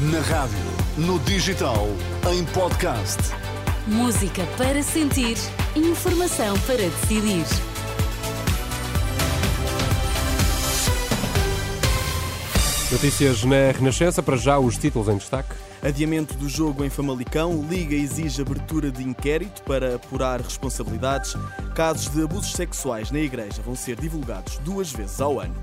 Na rádio, no digital, em podcast. Música para sentir, informação para decidir. Notícias na Renascença, para já os títulos em destaque. Adiamento do jogo em Famalicão, Liga exige abertura de inquérito para apurar responsabilidades. Casos de abusos sexuais na Igreja vão ser divulgados duas vezes ao ano.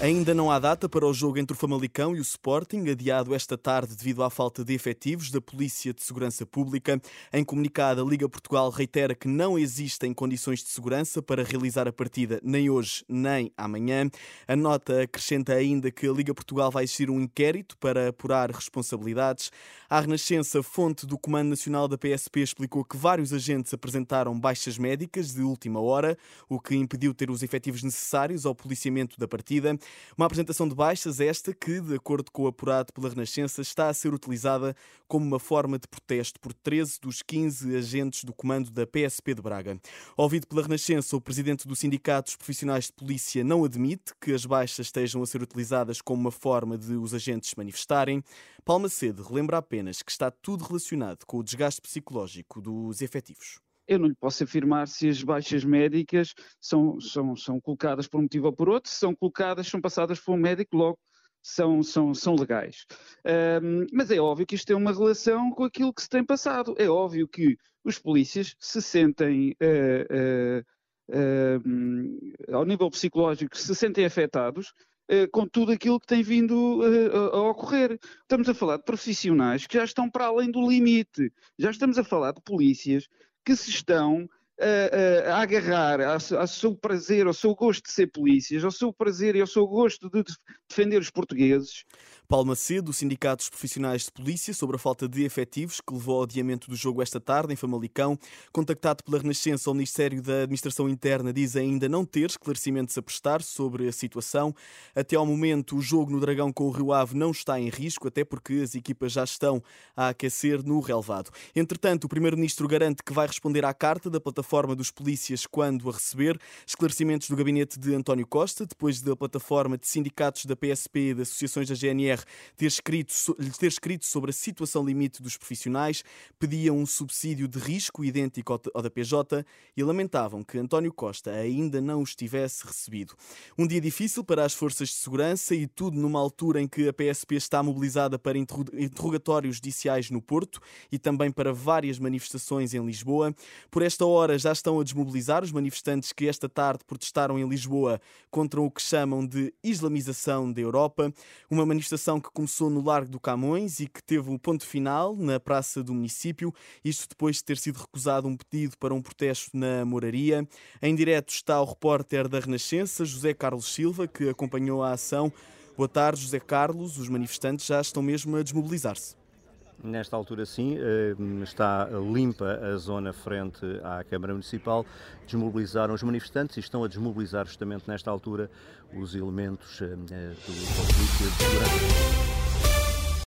Ainda não há data para o jogo entre o Famalicão e o Sporting, adiado esta tarde devido à falta de efetivos da Polícia de Segurança Pública. Em comunicado, a Liga Portugal reitera que não existem condições de segurança para realizar a partida nem hoje nem amanhã. A nota acrescenta ainda que a Liga Portugal vai exigir um inquérito para apurar responsabilidades. A Renascença, fonte do Comando Nacional da PSP, explicou que vários agentes apresentaram baixas médicas de última hora, o que impediu ter os efetivos necessários ao policiamento da partida. Uma apresentação de baixas esta que, de acordo com o apurado pela Renascença, está a ser utilizada como uma forma de protesto por 13 dos 15 agentes do comando da PSP de Braga. Ouvido pela Renascença, o presidente do Sindicato dos Profissionais de Polícia não admite que as baixas estejam a ser utilizadas como uma forma de os agentes manifestarem. Palma Sede relembra apenas que está tudo relacionado com o desgaste psicológico dos efetivos eu não lhe posso afirmar se as baixas médicas são, são, são colocadas por um motivo ou por outro, se são colocadas, são passadas por um médico, logo são, são, são legais. Um, mas é óbvio que isto tem uma relação com aquilo que se tem passado. É óbvio que os polícias se sentem, uh, uh, uh, ao nível psicológico, se sentem afetados com tudo aquilo que tem vindo a ocorrer. Estamos a falar de profissionais que já estão para além do limite. Já estamos a falar de polícias que se estão a, a, agarrar ao, seu prazer, ao seu gosto de ser polícias, ao seu prazer e ao seu gosto de defender os portugueses, Paulo Macedo, o Sindicato dos Profissionais de Polícia, sobre a falta de efetivos que levou ao adiamento do jogo esta tarde em Famalicão. Contactado pela Renascença, o Ministério da Administração Interna diz ainda não ter esclarecimentos a prestar sobre a situação. Até ao momento, o jogo no Dragão com o Rio Ave não está em risco, até porque as equipas já estão a aquecer no relevado. Entretanto, o Primeiro-Ministro garante que vai responder à carta da plataforma dos polícias quando a receber. Esclarecimentos do gabinete de António Costa, depois da plataforma de sindicatos da PSP e de associações da GNR ter escrito, ter escrito sobre a situação limite dos profissionais, pediam um subsídio de risco idêntico ao da PJ e lamentavam que António Costa ainda não os tivesse recebido. Um dia difícil para as forças de segurança e tudo numa altura em que a PSP está mobilizada para interrogatórios judiciais no Porto e também para várias manifestações em Lisboa. Por esta hora já estão a desmobilizar os manifestantes que esta tarde protestaram em Lisboa contra o que chamam de islamização da Europa, uma manifestação que começou no Largo do Camões e que teve o ponto final na praça do município, isto depois de ter sido recusado um pedido para um protesto na moraria. Em direto está o repórter da Renascença, José Carlos Silva, que acompanhou a ação. Boa tarde, José Carlos. Os manifestantes já estão mesmo a desmobilizar-se. Nesta altura, sim, eh, está limpa a zona frente à Câmara Municipal. Desmobilizaram os manifestantes e estão a desmobilizar justamente nesta altura os elementos eh, do Polícia de Segurança.